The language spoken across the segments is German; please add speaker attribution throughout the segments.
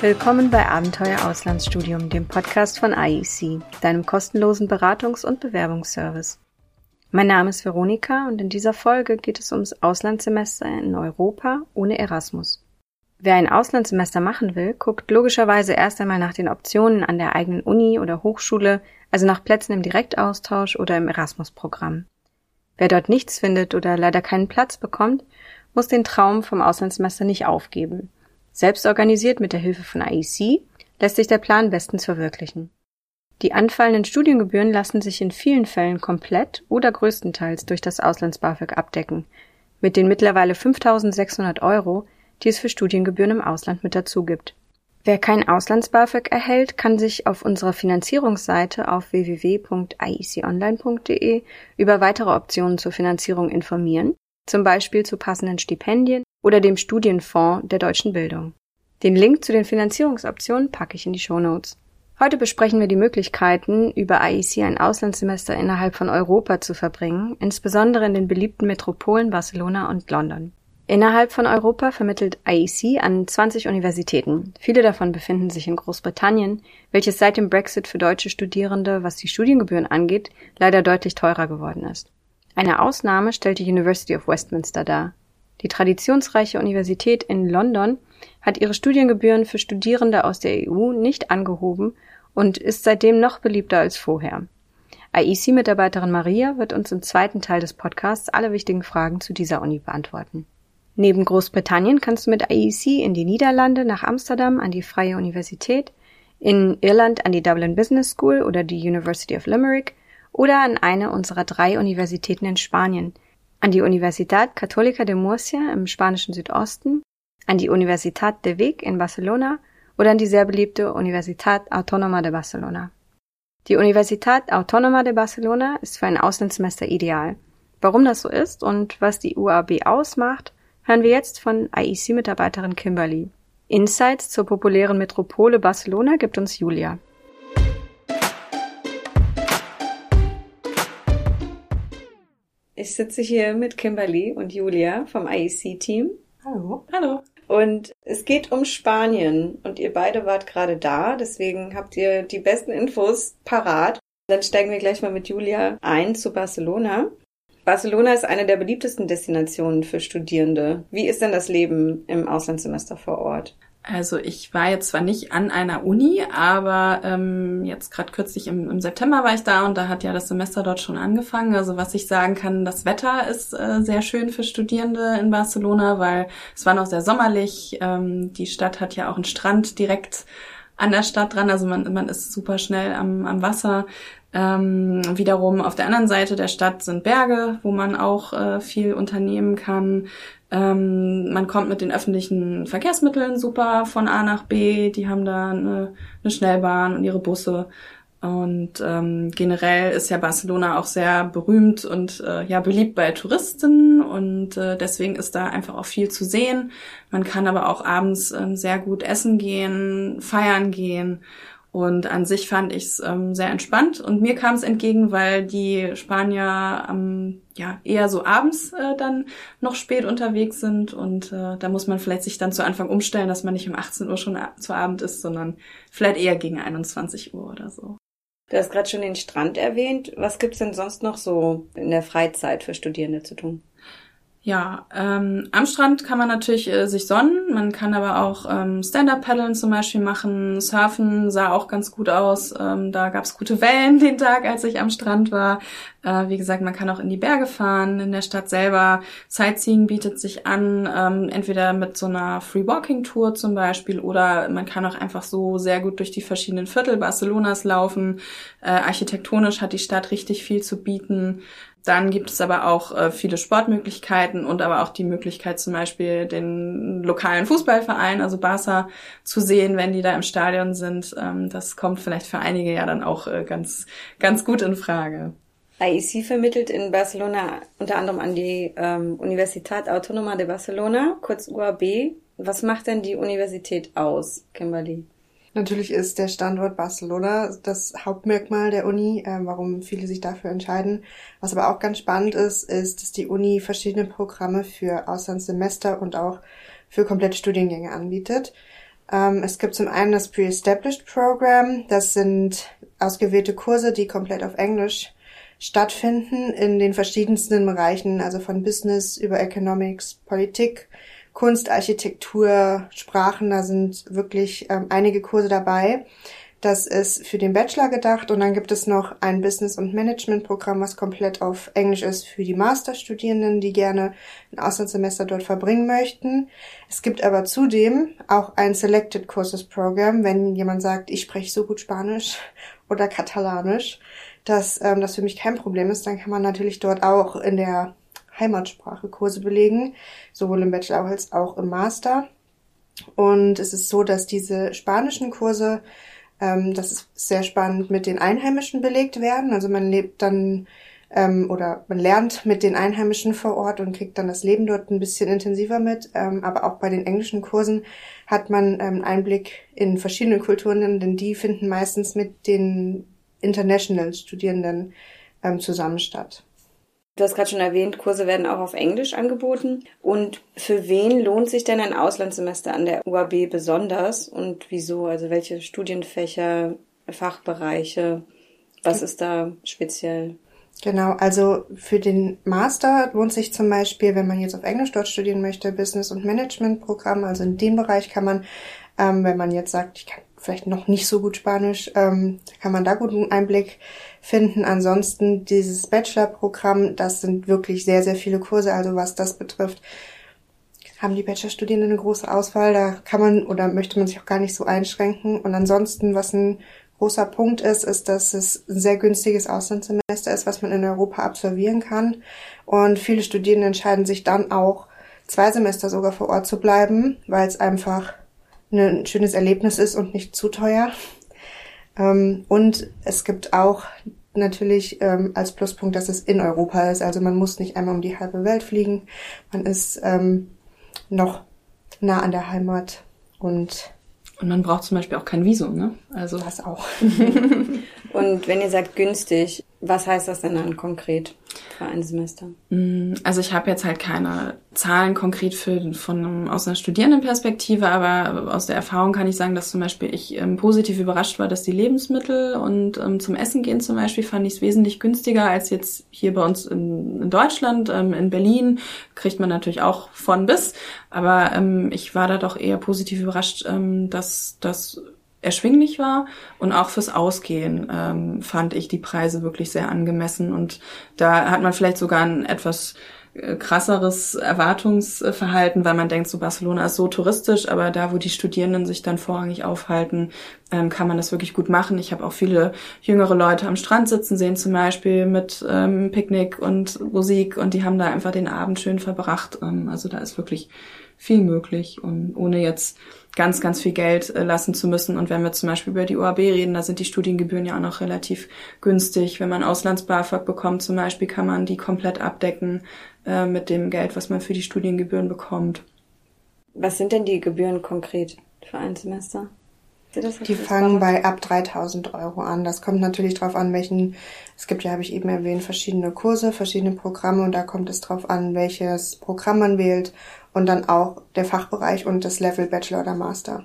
Speaker 1: Willkommen bei Abenteuer Auslandsstudium, dem Podcast von IEC, deinem kostenlosen Beratungs- und Bewerbungsservice. Mein Name ist Veronika und in dieser Folge geht es ums Auslandssemester in Europa ohne Erasmus. Wer ein Auslandssemester machen will, guckt logischerweise erst einmal nach den Optionen an der eigenen Uni oder Hochschule, also nach Plätzen im Direktaustausch oder im Erasmus-Programm. Wer dort nichts findet oder leider keinen Platz bekommt, muss den Traum vom Auslandssemester nicht aufgeben. Selbst organisiert mit der Hilfe von IEC lässt sich der Plan bestens verwirklichen. Die anfallenden Studiengebühren lassen sich in vielen Fällen komplett oder größtenteils durch das Auslands-BAföG abdecken. Mit den mittlerweile 5600 Euro, die es für Studiengebühren im Ausland mit dazu gibt. Wer kein Auslands-BAföG erhält, kann sich auf unserer Finanzierungsseite auf www.ieconline.de über weitere Optionen zur Finanzierung informieren, zum Beispiel zu passenden Stipendien oder dem Studienfonds der deutschen Bildung. Den Link zu den Finanzierungsoptionen packe ich in die Show Notes. Heute besprechen wir die Möglichkeiten, über IEC ein Auslandssemester innerhalb von Europa zu verbringen, insbesondere in den beliebten Metropolen Barcelona und London. Innerhalb von Europa vermittelt IEC an 20 Universitäten. Viele davon befinden sich in Großbritannien, welches seit dem Brexit für deutsche Studierende, was die Studiengebühren angeht, leider deutlich teurer geworden ist. Eine Ausnahme stellt die University of Westminster dar. Die traditionsreiche Universität in London hat ihre Studiengebühren für Studierende aus der EU nicht angehoben und ist seitdem noch beliebter als vorher. IEC-Mitarbeiterin Maria wird uns im zweiten Teil des Podcasts alle wichtigen Fragen zu dieser Uni beantworten. Neben Großbritannien kannst du mit IEC in die Niederlande nach Amsterdam an die Freie Universität, in Irland an die Dublin Business School oder die University of Limerick oder an eine unserer drei Universitäten in Spanien, an die Universidad Católica de Murcia im spanischen Südosten, an die Universitat de Vic in Barcelona oder an die sehr beliebte Universitat Autónoma de Barcelona. Die Universitat Autónoma de Barcelona ist für ein Auslandssemester ideal. Warum das so ist und was die UAB ausmacht, hören wir jetzt von IEC-Mitarbeiterin Kimberly. Insights zur populären Metropole Barcelona gibt uns Julia. Ich sitze hier mit Kimberly und Julia vom IEC-Team.
Speaker 2: Hallo. Hallo.
Speaker 1: Und es geht um Spanien und ihr beide wart gerade da, deswegen habt ihr die besten Infos parat. Dann steigen wir gleich mal mit Julia ein zu Barcelona. Barcelona ist eine der beliebtesten Destinationen für Studierende. Wie ist denn das Leben im Auslandssemester vor Ort?
Speaker 2: Also ich war jetzt zwar nicht an einer Uni, aber ähm, jetzt gerade kürzlich im, im, September war ich da und da hat ja das Semester dort schon angefangen. Also was ich sagen kann, das Wetter ist äh, sehr schön für Studierende in Barcelona, weil es war noch sehr sommerlich. Ähm, die Stadt hat ja auch einen Strand direkt an der Stadt dran, also man, man ist super schnell am, am Wasser. Ähm, wiederum auf der anderen Seite der Stadt sind Berge, wo man auch äh, viel unternehmen kann. Ähm, man kommt mit den öffentlichen Verkehrsmitteln super von A nach B. Die haben da eine, eine Schnellbahn und ihre Busse. Und ähm, generell ist ja Barcelona auch sehr berühmt und äh, ja beliebt bei Touristen und äh, deswegen ist da einfach auch viel zu sehen. Man kann aber auch abends ähm, sehr gut essen gehen, feiern gehen und an sich fand ich es ähm, sehr entspannt und mir kam es entgegen, weil die Spanier ähm, ja eher so abends äh, dann noch spät unterwegs sind und äh, da muss man vielleicht sich dann zu Anfang umstellen, dass man nicht um 18 Uhr schon zu Abend ist, sondern vielleicht eher gegen 21 Uhr oder so.
Speaker 1: Du hast gerade schon den Strand erwähnt. Was gibt's denn sonst noch so in der Freizeit für Studierende zu tun?
Speaker 2: Ja, ähm, am Strand kann man natürlich äh, sich sonnen, man kann aber auch ähm, Stand-Up-Paddeln zum Beispiel machen, Surfen sah auch ganz gut aus, ähm, da gab's gute Wellen den Tag, als ich am Strand war. Äh, wie gesagt, man kann auch in die Berge fahren, in der Stadt selber. Sightseeing bietet sich an, ähm, entweder mit so einer Free-Walking-Tour zum Beispiel oder man kann auch einfach so sehr gut durch die verschiedenen Viertel Barcelonas laufen. Äh, architektonisch hat die Stadt richtig viel zu bieten. Dann gibt es aber auch äh, viele Sportmöglichkeiten und aber auch die Möglichkeit zum Beispiel den lokalen Fußballverein, also Barca, zu sehen, wenn die da im Stadion sind. Ähm, das kommt vielleicht für einige ja dann auch äh, ganz, ganz gut in Frage.
Speaker 1: IEC vermittelt in Barcelona unter anderem an die ähm, Universitat Autónoma de Barcelona, kurz UAB. Was macht denn die Universität aus, Kimberly?
Speaker 3: Natürlich ist der Standort Barcelona das Hauptmerkmal der Uni, äh, warum viele sich dafür entscheiden. Was aber auch ganz spannend ist, ist, dass die Uni verschiedene Programme für Auslandssemester und auch für komplette Studiengänge anbietet. Ähm, es gibt zum einen das Pre-Established Program. Das sind ausgewählte Kurse, die komplett auf Englisch stattfinden in den verschiedensten Bereichen, also von Business über Economics, Politik, Kunst, Architektur, Sprachen. Da sind wirklich ähm, einige Kurse dabei. Das ist für den Bachelor gedacht und dann gibt es noch ein Business- und Management-Programm, was komplett auf Englisch ist für die Masterstudierenden, die gerne ein Auslandssemester dort verbringen möchten. Es gibt aber zudem auch ein Selected Courses Program, wenn jemand sagt, ich spreche so gut Spanisch oder Katalanisch, dass ähm, das für mich kein Problem ist, dann kann man natürlich dort auch in der Heimatsprache Kurse belegen, sowohl im Bachelor als auch im Master. Und es ist so, dass diese spanischen Kurse ähm, das ist sehr spannend, mit den Einheimischen belegt werden. Also man lebt dann ähm, oder man lernt mit den Einheimischen vor Ort und kriegt dann das Leben dort ein bisschen intensiver mit. Ähm, aber auch bei den englischen Kursen hat man ähm, Einblick in verschiedene Kulturen, denn die finden meistens mit den International Studierenden ähm, zusammen statt.
Speaker 1: Du hast gerade schon erwähnt, Kurse werden auch auf Englisch angeboten. Und für wen lohnt sich denn ein Auslandssemester an der UAB besonders und wieso? Also welche Studienfächer, Fachbereiche, was ist da speziell?
Speaker 3: Genau, also für den Master lohnt sich zum Beispiel, wenn man jetzt auf Englisch dort studieren möchte, Business- und Management-Programm. Also in dem Bereich kann man, ähm, wenn man jetzt sagt, ich kann vielleicht noch nicht so gut Spanisch, ähm, kann man da guten Einblick finden. Ansonsten dieses Bachelor-Programm, das sind wirklich sehr, sehr viele Kurse. Also was das betrifft, haben die Bachelorstudierenden eine große Auswahl. Da kann man oder möchte man sich auch gar nicht so einschränken. Und ansonsten, was ein großer Punkt ist, ist, dass es ein sehr günstiges Auslandssemester ist, was man in Europa absolvieren kann. Und viele Studierende entscheiden sich dann auch, zwei Semester sogar vor Ort zu bleiben, weil es einfach ein schönes Erlebnis ist und nicht zu teuer. Ähm, und es gibt auch natürlich ähm, als Pluspunkt, dass es in Europa ist. Also man muss nicht einmal um die halbe Welt fliegen. Man ist ähm, noch nah an der Heimat und
Speaker 2: und man braucht zum Beispiel auch kein Visum, ne?
Speaker 3: Also das auch.
Speaker 1: und wenn ihr sagt günstig, was heißt das denn dann konkret? Für ein Semester?
Speaker 2: Mm, also ich habe jetzt halt keine Zahlen konkret für, von aus einer Studierendenperspektive, aber aus der Erfahrung kann ich sagen, dass zum Beispiel ich ähm, positiv überrascht war, dass die Lebensmittel und ähm, zum Essen gehen zum Beispiel fand ich es wesentlich günstiger als jetzt hier bei uns in, in Deutschland. Ähm, in Berlin kriegt man natürlich auch von bis, aber ähm, ich war da doch eher positiv überrascht, ähm, dass das erschwinglich war und auch fürs Ausgehen ähm, fand ich die Preise wirklich sehr angemessen und da hat man vielleicht sogar ein etwas äh, krasseres Erwartungsverhalten, weil man denkt, so Barcelona ist so touristisch, aber da, wo die Studierenden sich dann vorrangig aufhalten, ähm, kann man das wirklich gut machen. Ich habe auch viele jüngere Leute am Strand sitzen sehen, zum Beispiel mit ähm, Picknick und Musik und die haben da einfach den Abend schön verbracht. Ähm, also da ist wirklich viel möglich und ohne jetzt ganz, ganz viel Geld äh, lassen zu müssen. Und wenn wir zum Beispiel über die OAB reden, da sind die Studiengebühren ja auch noch relativ günstig. Wenn man Auslands-BAföG bekommt zum Beispiel, kann man die komplett abdecken äh, mit dem Geld, was man für die Studiengebühren bekommt.
Speaker 1: Was sind denn die Gebühren konkret für ein Semester?
Speaker 3: Die fangen bei ab 3000 Euro an. Das kommt natürlich drauf an, welchen, es gibt ja, habe ich eben erwähnt, verschiedene Kurse, verschiedene Programme und da kommt es drauf an, welches Programm man wählt und dann auch der Fachbereich und das Level Bachelor oder Master.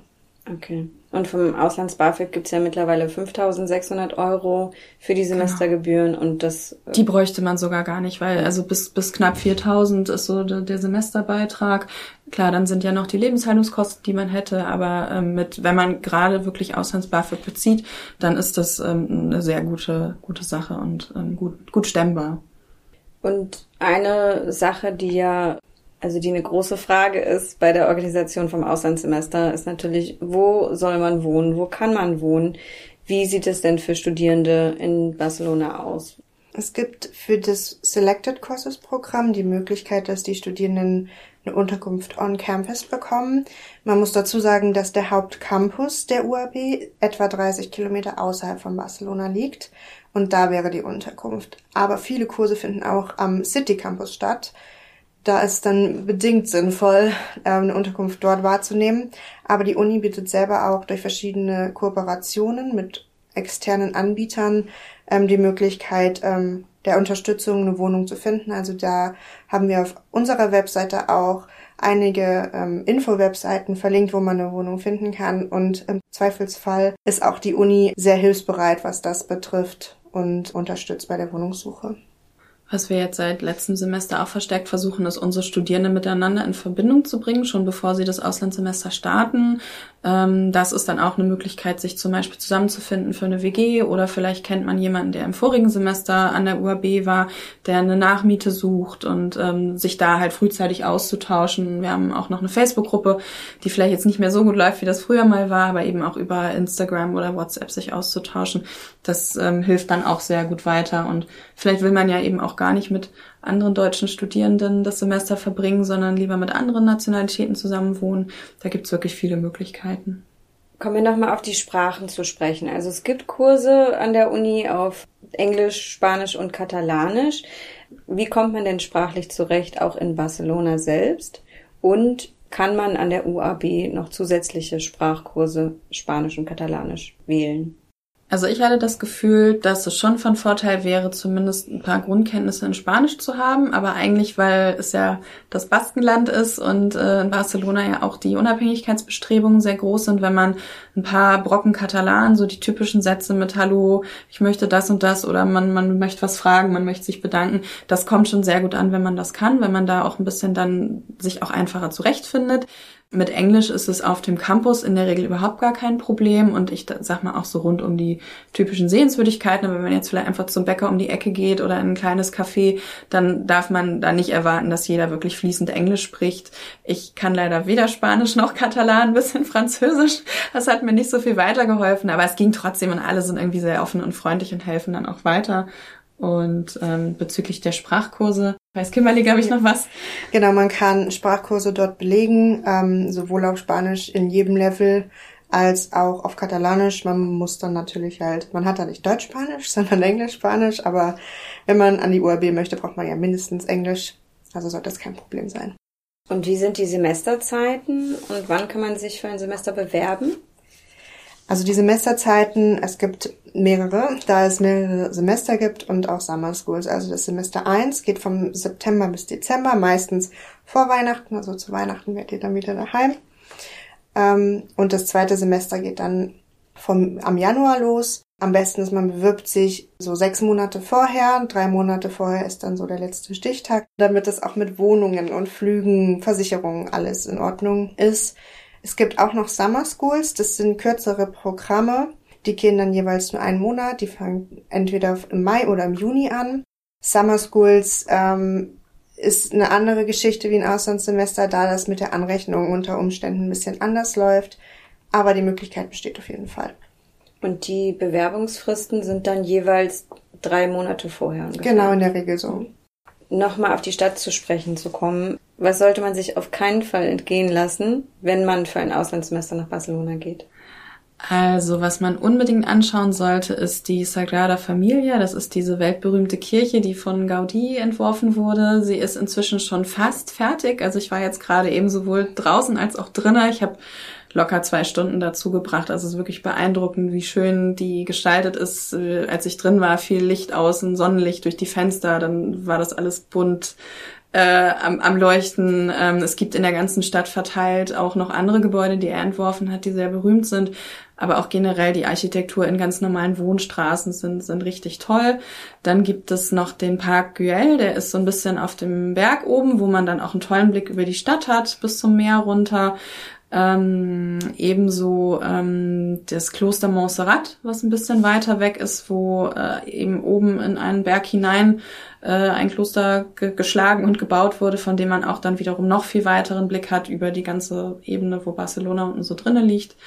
Speaker 1: Okay. Und vom Auslands-BAföG gibt's ja mittlerweile 5.600 Euro für die Semestergebühren genau. und das...
Speaker 2: Äh, die bräuchte man sogar gar nicht, weil also bis, bis knapp 4.000 ist so der, der, Semesterbeitrag. Klar, dann sind ja noch die Lebenshaltungskosten, die man hätte, aber ähm, mit, wenn man gerade wirklich Auslands-BAföG bezieht, dann ist das ähm, eine sehr gute, gute Sache und ähm, gut, gut stemmbar.
Speaker 1: Und eine Sache, die ja also die eine große Frage ist bei der Organisation vom Auslandssemester, ist natürlich, wo soll man wohnen, wo kann man wohnen? Wie sieht es denn für Studierende in Barcelona aus?
Speaker 3: Es gibt für das Selected Courses Programm die Möglichkeit, dass die Studierenden eine Unterkunft on Campus bekommen. Man muss dazu sagen, dass der Hauptcampus der UAB etwa 30 Kilometer außerhalb von Barcelona liegt und da wäre die Unterkunft. Aber viele Kurse finden auch am City Campus statt da ist dann bedingt sinnvoll, ähm, eine Unterkunft dort wahrzunehmen. Aber die Uni bietet selber auch durch verschiedene Kooperationen mit externen Anbietern ähm, die Möglichkeit der Unterstützung eine Wohnung zu finden. Also da haben wir auf unserer Webseite auch einige ähm, Info-Webseiten verlinkt, wo man eine Wohnung finden kann. Und im Zweifelsfall ist auch die Uni sehr hilfsbereit, was das betrifft und unterstützt bei der Wohnungssuche.
Speaker 2: Was wir jetzt seit letztem Semester auch verstärkt versuchen, ist, unsere Studierenden miteinander in Verbindung zu bringen, schon bevor sie das Auslandssemester starten. Ähm, das ist dann auch eine Möglichkeit, sich zum Beispiel zusammenzufinden für eine WG oder vielleicht kennt man jemanden, der im vorigen Semester an der UAB war, der eine Nachmiete sucht und ähm, sich da halt frühzeitig auszutauschen. Wir haben auch noch eine Facebook-Gruppe, die vielleicht jetzt nicht mehr so gut läuft, wie das früher mal war, aber eben auch über Instagram oder WhatsApp sich auszutauschen. Das ähm, hilft dann auch sehr gut weiter und vielleicht will man ja eben auch gar nicht mit anderen deutschen Studierenden das Semester verbringen, sondern lieber mit anderen Nationalitäten zusammenwohnen. Da gibt's wirklich viele Möglichkeiten.
Speaker 1: Kommen wir nochmal auf die Sprachen zu sprechen. Also es gibt Kurse an der Uni auf Englisch, Spanisch und Katalanisch. Wie kommt man denn sprachlich zurecht, auch in Barcelona selbst? Und kann man an der UAB noch zusätzliche Sprachkurse Spanisch und Katalanisch wählen?
Speaker 2: Also ich hatte das Gefühl, dass es schon von Vorteil wäre, zumindest ein paar Grundkenntnisse in Spanisch zu haben, aber eigentlich, weil es ja das Baskenland ist und äh, in Barcelona ja auch die Unabhängigkeitsbestrebungen sehr groß sind, wenn man ein paar Brocken Katalan, so die typischen Sätze mit Hallo, ich möchte das und das oder man, man möchte was fragen, man möchte sich bedanken, das kommt schon sehr gut an, wenn man das kann, wenn man da auch ein bisschen dann sich auch einfacher zurechtfindet. Mit Englisch ist es auf dem Campus in der Regel überhaupt gar kein Problem und ich sag mal auch so rund um die typischen Sehenswürdigkeiten. Aber wenn man jetzt vielleicht einfach zum Bäcker um die Ecke geht oder in ein kleines Café, dann darf man da nicht erwarten, dass jeder wirklich fließend Englisch spricht. Ich kann leider weder Spanisch noch Katalan, ein bisschen Französisch. Das hat mir nicht so viel weitergeholfen, aber es ging trotzdem und alle sind irgendwie sehr offen und freundlich und helfen dann auch weiter. Und ähm, bezüglich der Sprachkurse, weiß Kimberly, glaube ich, noch was?
Speaker 3: Genau, man kann Sprachkurse dort belegen, ähm, sowohl auf Spanisch in jedem Level als auch auf Katalanisch. Man muss dann natürlich halt, man hat da nicht Deutsch-Spanisch, sondern Englisch-Spanisch, aber wenn man an die UAB möchte, braucht man ja mindestens Englisch. Also sollte das kein Problem sein.
Speaker 1: Und wie sind die Semesterzeiten und wann kann man sich für ein Semester bewerben?
Speaker 3: Also die Semesterzeiten, es gibt mehrere, da es mehrere Semester gibt und auch Summer Schools. Also das Semester 1 geht vom September bis Dezember, meistens vor Weihnachten, also zu Weihnachten werdet ihr dann wieder daheim. Ähm, und das zweite Semester geht dann vom, am Januar los. Am besten ist, man bewirbt sich so sechs Monate vorher, drei Monate vorher ist dann so der letzte Stichtag, damit es auch mit Wohnungen und Flügen, Versicherungen alles in Ordnung ist. Es gibt auch noch Summer Schools, das sind kürzere Programme, die gehen dann jeweils nur einen Monat, die fangen entweder im Mai oder im Juni an. Summer Schools ähm, ist eine andere Geschichte wie ein Auslandssemester, da das mit der Anrechnung unter Umständen ein bisschen anders läuft, aber die Möglichkeit besteht auf jeden Fall.
Speaker 1: Und die Bewerbungsfristen sind dann jeweils drei Monate vorher.
Speaker 3: Ungefähr. Genau, in der Regel so.
Speaker 1: Nochmal auf die Stadt zu sprechen zu kommen. Was sollte man sich auf keinen Fall entgehen lassen, wenn man für ein Auslandssemester nach Barcelona geht?
Speaker 2: Also, was man unbedingt anschauen sollte, ist die Sagrada Familia. Das ist diese weltberühmte Kirche, die von Gaudi entworfen wurde. Sie ist inzwischen schon fast fertig. Also, ich war jetzt gerade eben sowohl draußen als auch drinnen. Ich habe locker zwei Stunden dazu gebracht. Also, es ist wirklich beeindruckend, wie schön die gestaltet ist. Äh, als ich drin war, viel Licht außen, Sonnenlicht durch die Fenster. Dann war das alles bunt äh, am, am Leuchten. Ähm, es gibt in der ganzen Stadt verteilt auch noch andere Gebäude, die er entworfen hat, die sehr berühmt sind. Aber auch generell die Architektur in ganz normalen Wohnstraßen sind, sind richtig toll. Dann gibt es noch den Park Güell, der ist so ein bisschen auf dem Berg oben, wo man dann auch einen tollen Blick über die Stadt hat, bis zum Meer runter. Ähm, ebenso ähm, das Kloster Montserrat, was ein bisschen weiter weg ist, wo äh, eben oben in einen Berg hinein äh, ein Kloster ge geschlagen und gebaut wurde, von dem man auch dann wiederum noch viel weiteren Blick hat über die ganze Ebene, wo Barcelona unten so drinnen liegt.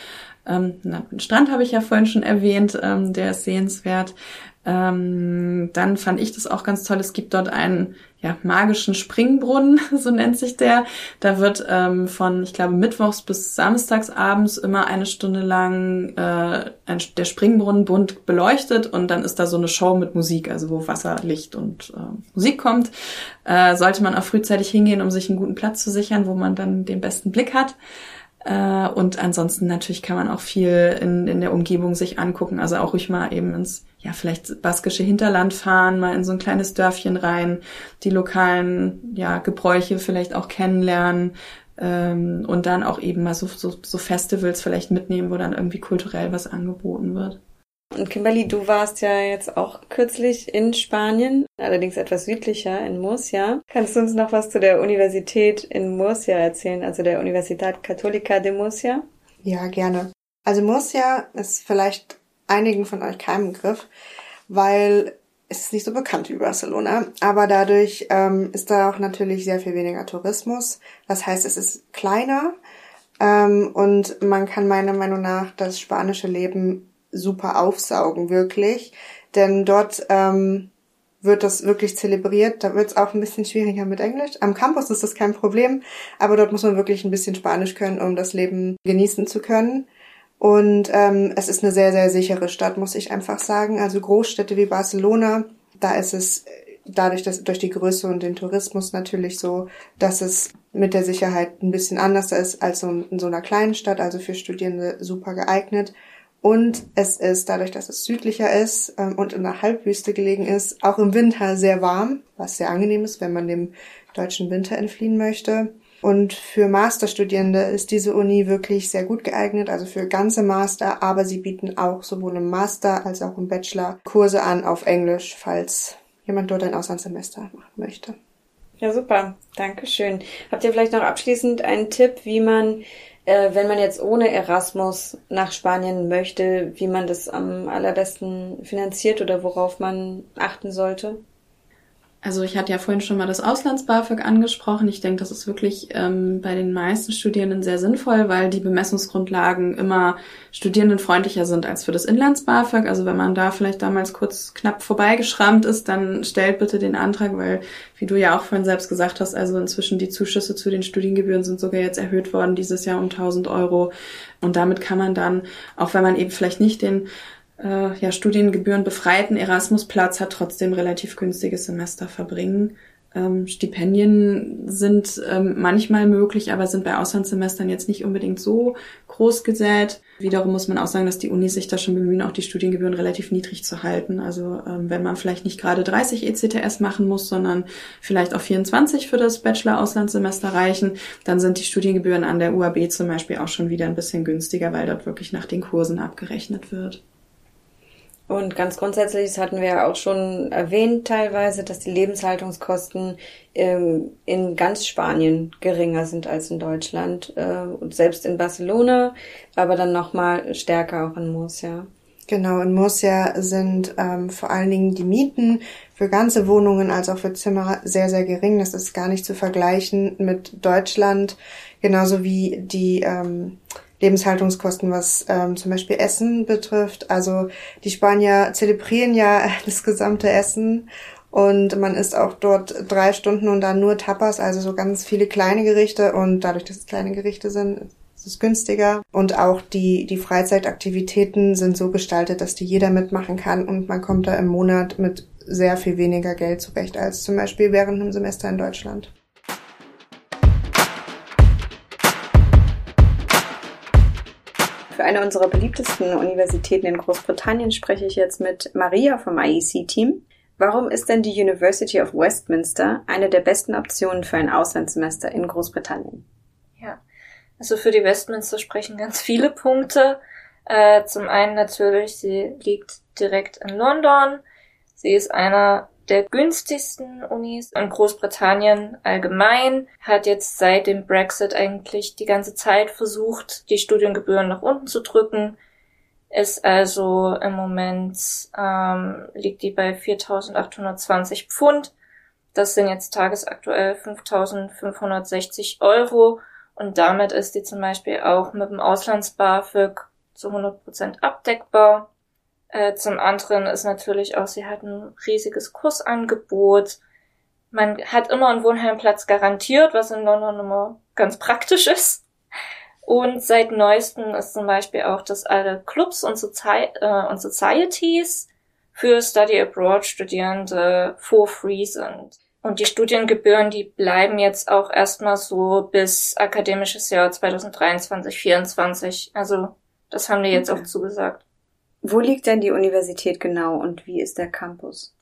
Speaker 2: Ähm, na, den Strand habe ich ja vorhin schon erwähnt, ähm, der ist sehenswert. Ähm, dann fand ich das auch ganz toll. Es gibt dort einen ja, magischen Springbrunnen, so nennt sich der. Da wird ähm, von, ich glaube, mittwochs bis samstags abends immer eine Stunde lang äh, ein, der Springbrunnen bunt beleuchtet und dann ist da so eine Show mit Musik, also wo Wasser, Licht und äh, Musik kommt. Äh, sollte man auch frühzeitig hingehen, um sich einen guten Platz zu sichern, wo man dann den besten Blick hat. Äh, und ansonsten natürlich kann man auch viel in, in der Umgebung sich angucken, also auch ruhig mal eben ins ja, vielleicht baskische Hinterland fahren, mal in so ein kleines Dörfchen rein, die lokalen, ja, Gebräuche vielleicht auch kennenlernen. ähm, und dann auch eben mal so, so, so Festivals vielleicht mitnehmen, wo dann irgendwie kulturell was angeboten wird.
Speaker 1: Und Kimberly, du warst ja jetzt auch kürzlich in Spanien, allerdings etwas südlicher in Murcia. Kannst du uns noch was zu der Universität in Murcia erzählen, also der Universidad Católica de Murcia?
Speaker 3: Ja, gerne. Also Murcia ist vielleicht einigen von euch kein Begriff, weil es ist nicht so bekannt wie Barcelona, aber dadurch ähm, ist da auch natürlich sehr viel weniger Tourismus. Das heißt, es ist kleiner ähm, und man kann meiner Meinung nach das spanische Leben super aufsaugen, wirklich. Denn dort ähm, wird das wirklich zelebriert. Da wird es auch ein bisschen schwieriger mit Englisch. Am Campus ist das kein Problem, aber dort muss man wirklich ein bisschen Spanisch können, um das Leben genießen zu können. Und ähm, es ist eine sehr, sehr sichere Stadt, muss ich einfach sagen. Also Großstädte wie Barcelona, da ist es dadurch, dass durch die Größe und den Tourismus natürlich so, dass es mit der Sicherheit ein bisschen anders ist als in so einer kleinen Stadt, also für Studierende super geeignet. Und es ist dadurch, dass es südlicher ist ähm, und in der Halbwüste gelegen ist, auch im Winter sehr warm, was sehr angenehm ist, wenn man dem deutschen Winter entfliehen möchte. Und für Masterstudierende ist diese Uni wirklich sehr gut geeignet, also für ganze Master, aber sie bieten auch sowohl im Master als auch im Bachelor Kurse an auf Englisch, falls jemand dort ein Auslandssemester machen möchte.
Speaker 1: Ja, super. Dankeschön. Habt ihr vielleicht noch abschließend einen Tipp, wie man äh, wenn man jetzt ohne Erasmus nach Spanien möchte, wie man das am allerbesten finanziert oder worauf man achten sollte?
Speaker 2: Also ich hatte ja vorhin schon mal das Auslands-BAföG angesprochen. Ich denke, das ist wirklich ähm, bei den meisten Studierenden sehr sinnvoll, weil die Bemessungsgrundlagen immer studierendenfreundlicher sind als für das Inlands-BAföG. Also wenn man da vielleicht damals kurz knapp vorbeigeschrammt ist, dann stellt bitte den Antrag, weil, wie du ja auch vorhin selbst gesagt hast, also inzwischen die Zuschüsse zu den Studiengebühren sind sogar jetzt erhöht worden dieses Jahr um 1000 Euro. Und damit kann man dann, auch wenn man eben vielleicht nicht den äh, ja, Studiengebühren befreiten Erasmus-Platz hat trotzdem relativ günstiges Semester verbringen. Ähm, Stipendien sind ähm, manchmal möglich, aber sind bei Auslandssemestern jetzt nicht unbedingt so groß gesät. Wiederum muss man auch sagen, dass die Unis sich da schon bemühen, auch die Studiengebühren relativ niedrig zu halten. Also ähm, wenn man vielleicht nicht gerade 30 ECTS machen muss, sondern vielleicht auch 24 für das Bachelor-Auslandssemester reichen, dann sind die Studiengebühren an der UAB zum Beispiel auch schon wieder ein bisschen günstiger, weil dort wirklich nach den Kursen abgerechnet wird.
Speaker 1: Und ganz grundsätzlich, das hatten wir ja auch schon erwähnt teilweise, dass die Lebenshaltungskosten ähm, in ganz Spanien geringer sind als in Deutschland äh, und selbst in Barcelona, aber dann nochmal stärker auch in Murcia.
Speaker 3: Genau, in Murcia sind ähm, vor allen Dingen die Mieten für ganze Wohnungen als auch für Zimmer sehr, sehr gering. Das ist gar nicht zu vergleichen mit Deutschland, genauso wie die ähm, Lebenshaltungskosten, was ähm, zum Beispiel Essen betrifft. Also die Spanier zelebrieren ja das gesamte Essen und man isst auch dort drei Stunden und dann nur Tapas, also so ganz viele kleine Gerichte und dadurch, dass es kleine Gerichte sind, ist es günstiger. Und auch die, die Freizeitaktivitäten sind so gestaltet, dass die jeder mitmachen kann und man kommt da im Monat mit sehr viel weniger Geld zurecht als zum Beispiel während einem Semester in Deutschland.
Speaker 1: Für eine unserer beliebtesten Universitäten in Großbritannien spreche ich jetzt mit Maria vom IEC-Team. Warum ist denn die University of Westminster eine der besten Optionen für ein Auslandssemester in Großbritannien?
Speaker 4: Ja, also für die Westminster sprechen ganz viele Punkte. Äh, zum einen natürlich, sie liegt direkt in London. Sie ist einer der günstigsten Unis in Großbritannien allgemein, hat jetzt seit dem Brexit eigentlich die ganze Zeit versucht, die Studiengebühren nach unten zu drücken, ist also im Moment, ähm, liegt die bei 4.820 Pfund. Das sind jetzt tagesaktuell 5.560 Euro und damit ist die zum Beispiel auch mit dem Auslands-BAföG zu 100% abdeckbar. Äh, zum anderen ist natürlich auch, sie hat ein riesiges Kursangebot. Man hat immer einen Wohnheimplatz garantiert, was in London immer ganz praktisch ist. Und seit neuestem ist zum Beispiel auch, dass alle Clubs und, Sozi äh, und Societies für Study Abroad Studierende for free sind. Und die Studiengebühren, die bleiben jetzt auch erstmal so bis akademisches Jahr 2023, 2024. Also das haben die jetzt okay. auch zugesagt.
Speaker 1: Wo liegt denn die Universität genau und wie ist der Campus?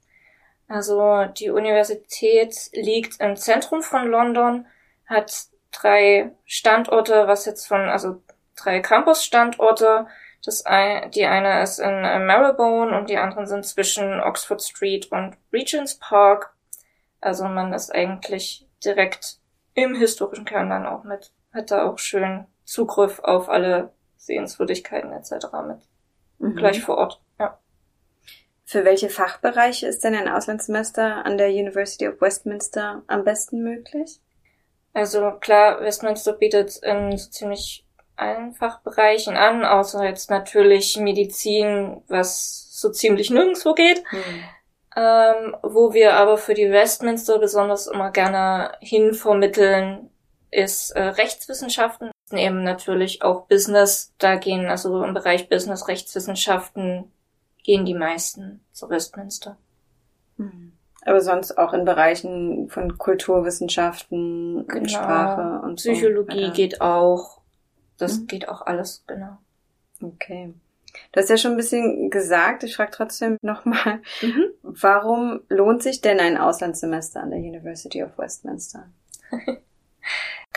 Speaker 4: Also die Universität liegt im Zentrum von London, hat drei Standorte, was jetzt von, also drei Campus-Standorte. Das ein, die eine ist in Marylebone und die anderen sind zwischen Oxford Street und Regent's Park. Also man ist eigentlich direkt im historischen Kern dann auch mit, hat da auch schön Zugriff auf alle Sehenswürdigkeiten etc. mit. Mhm. Gleich vor Ort, ja.
Speaker 1: Für welche Fachbereiche ist denn ein Auslandssemester an der University of Westminster am besten möglich?
Speaker 4: Also klar, Westminster bietet in so ziemlich allen Fachbereichen an, außer jetzt natürlich Medizin, was so ziemlich nirgendwo geht. Hm. Ähm, wo wir aber für die Westminster besonders immer gerne hinvermitteln, ist äh, Rechtswissenschaften, eben natürlich auch Business. Da gehen also im Bereich Business Rechtswissenschaften gehen die meisten zu Westminster.
Speaker 1: Hm. Aber sonst auch in Bereichen von Kulturwissenschaften, genau. Sprache und
Speaker 4: Psychologie so. geht auch. Das mhm. geht auch alles, genau.
Speaker 1: Okay. Du hast ja schon ein bisschen gesagt, ich frage trotzdem nochmal, mhm. warum lohnt sich denn ein Auslandssemester an der University of Westminster?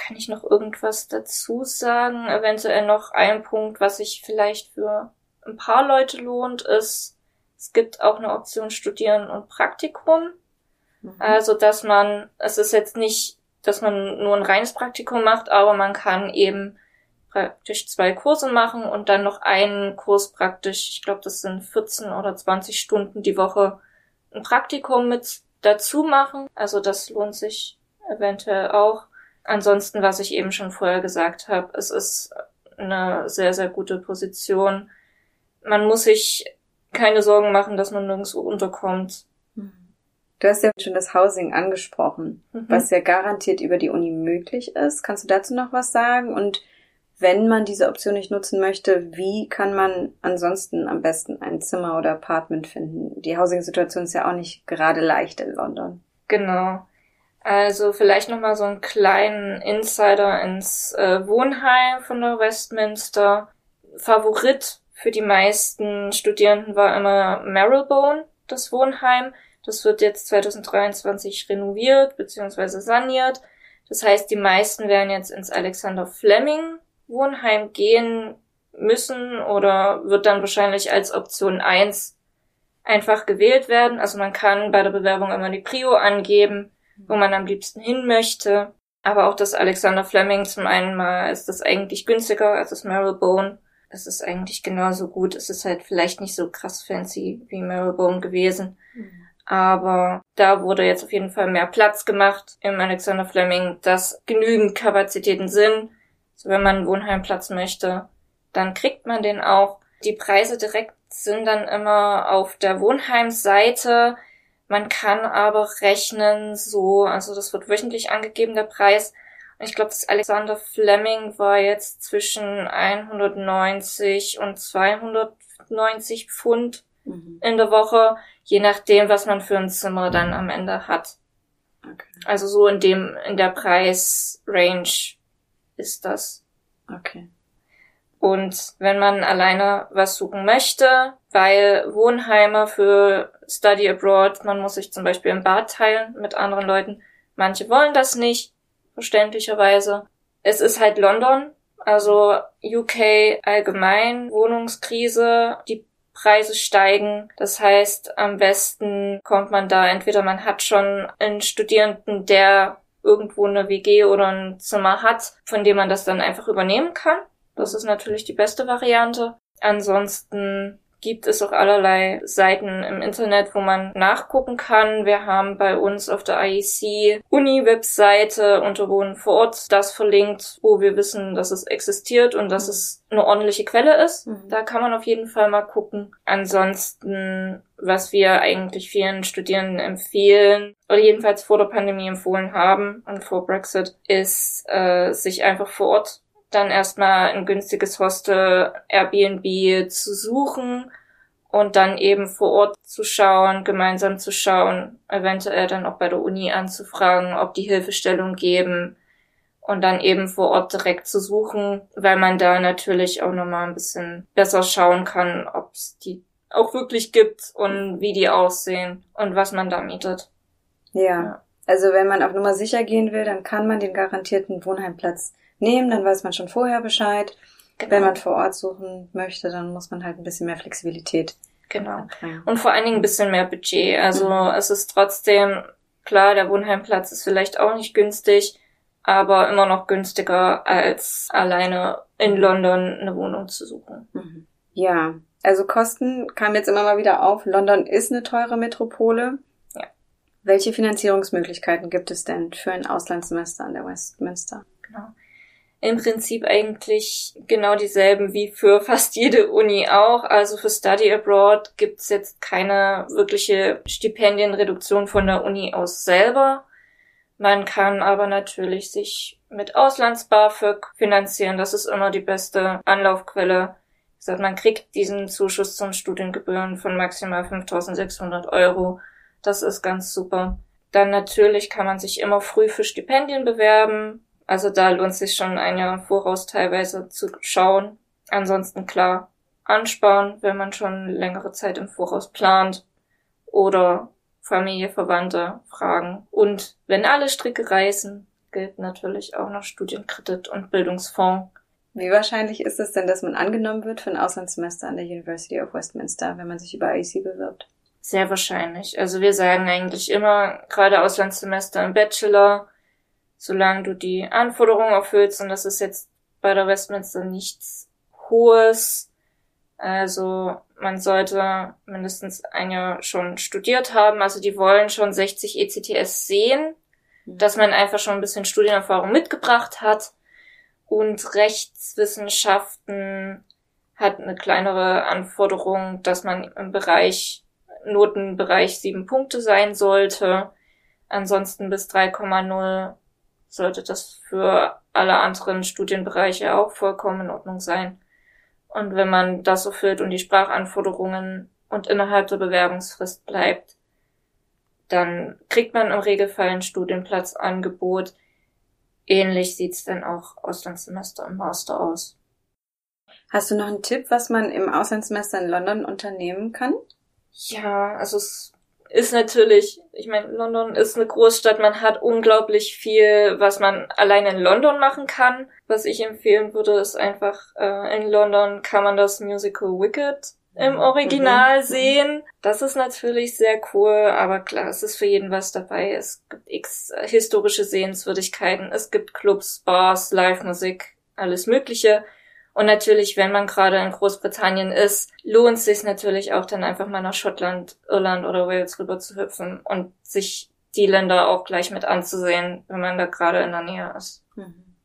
Speaker 4: Kann ich noch irgendwas dazu sagen? Eventuell noch ein Punkt, was sich vielleicht für ein paar Leute lohnt, ist, es gibt auch eine Option Studieren und Praktikum. Mhm. Also, dass man, es ist jetzt nicht, dass man nur ein reines Praktikum macht, aber man kann eben praktisch zwei Kurse machen und dann noch einen Kurs praktisch, ich glaube, das sind 14 oder 20 Stunden die Woche, ein Praktikum mit dazu machen. Also das lohnt sich eventuell auch. Ansonsten, was ich eben schon vorher gesagt habe, es ist eine sehr, sehr gute Position. Man muss sich keine Sorgen machen, dass man nirgendwo unterkommt.
Speaker 1: Du hast ja schon das Housing angesprochen, mhm. was ja garantiert über die Uni möglich ist. Kannst du dazu noch was sagen? Und wenn man diese Option nicht nutzen möchte, wie kann man ansonsten am besten ein Zimmer oder Apartment finden? Die Housing-Situation ist ja auch nicht gerade leicht in London.
Speaker 4: Genau. Also vielleicht nochmal so einen kleinen Insider ins äh, Wohnheim von der Westminster. Favorit für die meisten Studierenden war immer Marylebone, das Wohnheim. Das wird jetzt 2023 renoviert bzw. saniert. Das heißt, die meisten werden jetzt ins Alexander Fleming Wohnheim gehen müssen oder wird dann wahrscheinlich als Option eins einfach gewählt werden. Also man kann bei der Bewerbung immer die Prio angeben, wo man am liebsten hin möchte. Aber auch das Alexander Fleming zum einen mal ist das eigentlich günstiger als das Marylebone. Es ist eigentlich genauso gut. Es ist halt vielleicht nicht so krass fancy wie Marylebone gewesen. Mhm. Aber da wurde jetzt auf jeden Fall mehr Platz gemacht im Alexander Fleming, dass genügend Kapazitäten sind, so, wenn man einen Wohnheimplatz möchte, dann kriegt man den auch. Die Preise direkt sind dann immer auf der Wohnheimseite. Man kann aber rechnen so, also das wird wöchentlich angegeben, der Preis. ich glaube, das Alexander Fleming war jetzt zwischen 190 und 290 Pfund mhm. in der Woche, je nachdem, was man für ein Zimmer dann am Ende hat. Okay. Also so in dem, in der Preisrange ist das.
Speaker 1: Okay.
Speaker 4: Und wenn man alleine was suchen möchte, weil Wohnheime für Study Abroad, man muss sich zum Beispiel im Bad teilen mit anderen Leuten. Manche wollen das nicht, verständlicherweise. Es ist halt London, also UK allgemein, Wohnungskrise, die Preise steigen. Das heißt, am besten kommt man da, entweder man hat schon einen Studierenden, der irgendwo eine WG oder ein Zimmer hat, von dem man das dann einfach übernehmen kann. Das ist natürlich die beste Variante. Ansonsten gibt es auch allerlei Seiten im Internet, wo man nachgucken kann. Wir haben bei uns auf der IEC Uni-Webseite unter Wohnen vor Ort das verlinkt, wo wir wissen, dass es existiert und dass es eine ordentliche Quelle ist. Mhm. Da kann man auf jeden Fall mal gucken. Ansonsten, was wir eigentlich vielen Studierenden empfehlen, oder jedenfalls vor der Pandemie empfohlen haben und vor Brexit, ist, äh, sich einfach vor Ort dann erstmal ein günstiges Hostel, Airbnb zu suchen und dann eben vor Ort zu schauen, gemeinsam zu schauen, eventuell dann auch bei der Uni anzufragen, ob die Hilfestellung geben und dann eben vor Ort direkt zu suchen, weil man da natürlich auch nochmal ein bisschen besser schauen kann, ob es die auch wirklich gibt und wie die aussehen und was man da mietet.
Speaker 1: Ja. ja. Also wenn man auf Nummer sicher gehen will, dann kann man den garantierten Wohnheimplatz nehmen, dann weiß man schon vorher Bescheid.
Speaker 4: Genau.
Speaker 1: Wenn man vor Ort suchen möchte, dann muss man halt ein bisschen mehr Flexibilität.
Speaker 4: Genau.
Speaker 1: mitbringen.
Speaker 4: Und vor allen Dingen ein bisschen mehr Budget. Also
Speaker 1: Mhm.
Speaker 4: es ist trotzdem, klar, der Wohnheimplatz ist vielleicht auch nicht günstig, aber immer noch günstiger als alleine in London eine Wohnung zu suchen.
Speaker 1: Mhm. Ja, also Kosten kam jetzt immer mal wieder auf. London ist eine teure Metropole.
Speaker 4: Ja.
Speaker 1: Welche Finanzierungsmöglichkeiten gibt es denn für ein Auslandssemester an der Westminster?
Speaker 4: Genau. Im Prinzip eigentlich genau dieselben wie für fast jede Uni auch. Also für Study Abroad gibt's jetzt keine wirkliche Stipendienreduktion von der Uni aus selber. Man kann aber natürlich sich mit Auslands-BAföG finanzieren. Das ist immer die beste Anlaufquelle. Wie gesagt, man kriegt diesen Zuschuss zum Studiengebühren von maximal 5600 Euro. Das ist ganz super. Dann natürlich kann man sich immer früh für Stipendien bewerben. Also da lohnt sich schon ein Jahr im Voraus teilweise zu schauen. Ansonsten klar ansparen, wenn man schon längere Zeit im Voraus plant. Oder Familie, Verwandte fragen. Und wenn alle Stricke reißen, gilt natürlich auch noch Studienkredit und Bildungsfonds.
Speaker 1: Wie wahrscheinlich ist es denn, dass man angenommen wird für ein Auslandssemester an der University of Westminster, wenn man sich über IEC bewirbt?
Speaker 4: Sehr wahrscheinlich. Also wir sagen eigentlich immer, gerade Auslandssemester im Bachelor, solange du die Anforderungen erfüllst, und das ist jetzt bei der Westminster nichts Hohes. Also man sollte mindestens ein Jahr schon studiert haben. Also die wollen schon 60 ECTS sehen, dass man einfach schon ein bisschen Studienerfahrung mitgebracht hat. Und Rechtswissenschaften hat eine kleinere Anforderung, dass man im Bereich Notenbereich sieben Punkte sein sollte. Ansonsten bis 3,0 sollte das für alle anderen Studienbereiche auch vollkommen in Ordnung sein. Und wenn man das erfüllt und die Sprachanforderungen und innerhalb der Bewerbungsfrist bleibt, dann kriegt man im Regelfall ein Studienplatzangebot. Ähnlich sieht's dann auch Auslandssemester im Master aus.
Speaker 1: Hast du noch einen Tipp, was man im Auslandssemester in London unternehmen kann?
Speaker 4: Ja, also es ist natürlich, ich meine, London ist eine Großstadt, man hat unglaublich viel, was man alleine in London machen kann. Was ich empfehlen würde, ist einfach, äh, in London kann man das Musical Wicked im Original
Speaker 1: Mhm.
Speaker 4: sehen. Das ist natürlich sehr cool, aber klar, es ist für jeden was dabei. Es gibt x historische Sehenswürdigkeiten, es gibt Clubs, Bars, Live-Musik, alles Mögliche. Und natürlich, wenn man gerade in Großbritannien ist, lohnt es sich natürlich auch dann einfach mal nach Schottland, Irland oder Wales rüber zu hüpfen und sich die Länder auch gleich mit anzusehen, wenn man da gerade in der Nähe ist.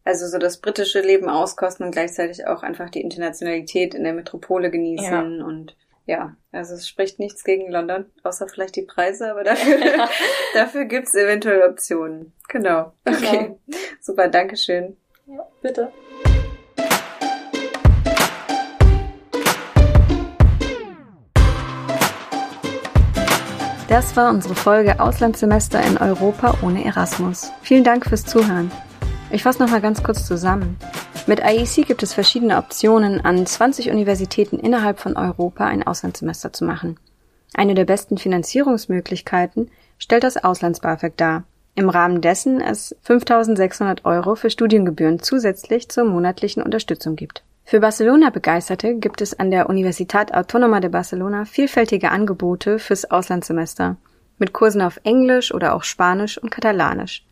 Speaker 1: Also so das britische Leben auskosten und gleichzeitig auch einfach die Internationalität in der Metropole genießen und ja, also es spricht nichts gegen London, außer vielleicht die Preise, aber dafür, dafür gibt's eventuell Optionen. Genau. Okay. Super, Dankeschön.
Speaker 4: Ja, bitte.
Speaker 1: Das war unsere Folge Auslandssemester in Europa ohne Erasmus. Vielen Dank fürs Zuhören. Ich fasse nochmal ganz kurz zusammen. Mit IEC gibt es verschiedene Optionen, an 20 Universitäten innerhalb von Europa ein Auslandssemester zu machen. Eine der besten Finanzierungsmöglichkeiten stellt das Auslands-BAföG dar, im Rahmen dessen es 5600 Euro für Studiengebühren zusätzlich zur monatlichen Unterstützung gibt. Für Barcelona-Begeisterte gibt es an der Universitat Autónoma de Barcelona vielfältige Angebote fürs Auslandssemester mit Kursen auf Englisch oder auch Spanisch und Katalanisch.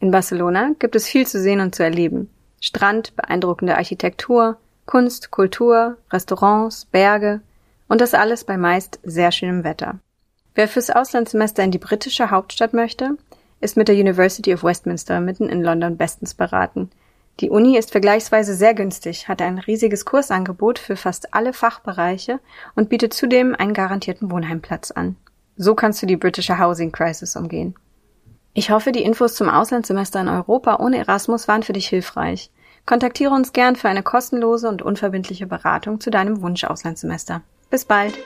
Speaker 1: In Barcelona gibt es viel zu sehen und zu erleben. Strand, beeindruckende Architektur, Kunst, Kultur, Restaurants, Berge und das alles bei meist sehr schönem Wetter. Wer fürs Auslandssemester in die britische Hauptstadt möchte, ist mit der University of Westminster mitten in London bestens beraten. Die Uni ist vergleichsweise sehr günstig, hat ein riesiges Kursangebot für fast alle Fachbereiche und bietet zudem einen garantierten Wohnheimplatz an. So kannst du die britische Housing Crisis umgehen. Ich hoffe, die Infos zum Auslandssemester in Europa ohne Erasmus waren für dich hilfreich. Kontaktiere uns gern für eine kostenlose und unverbindliche Beratung zu deinem Wunsch Auslandssemester. Bis bald!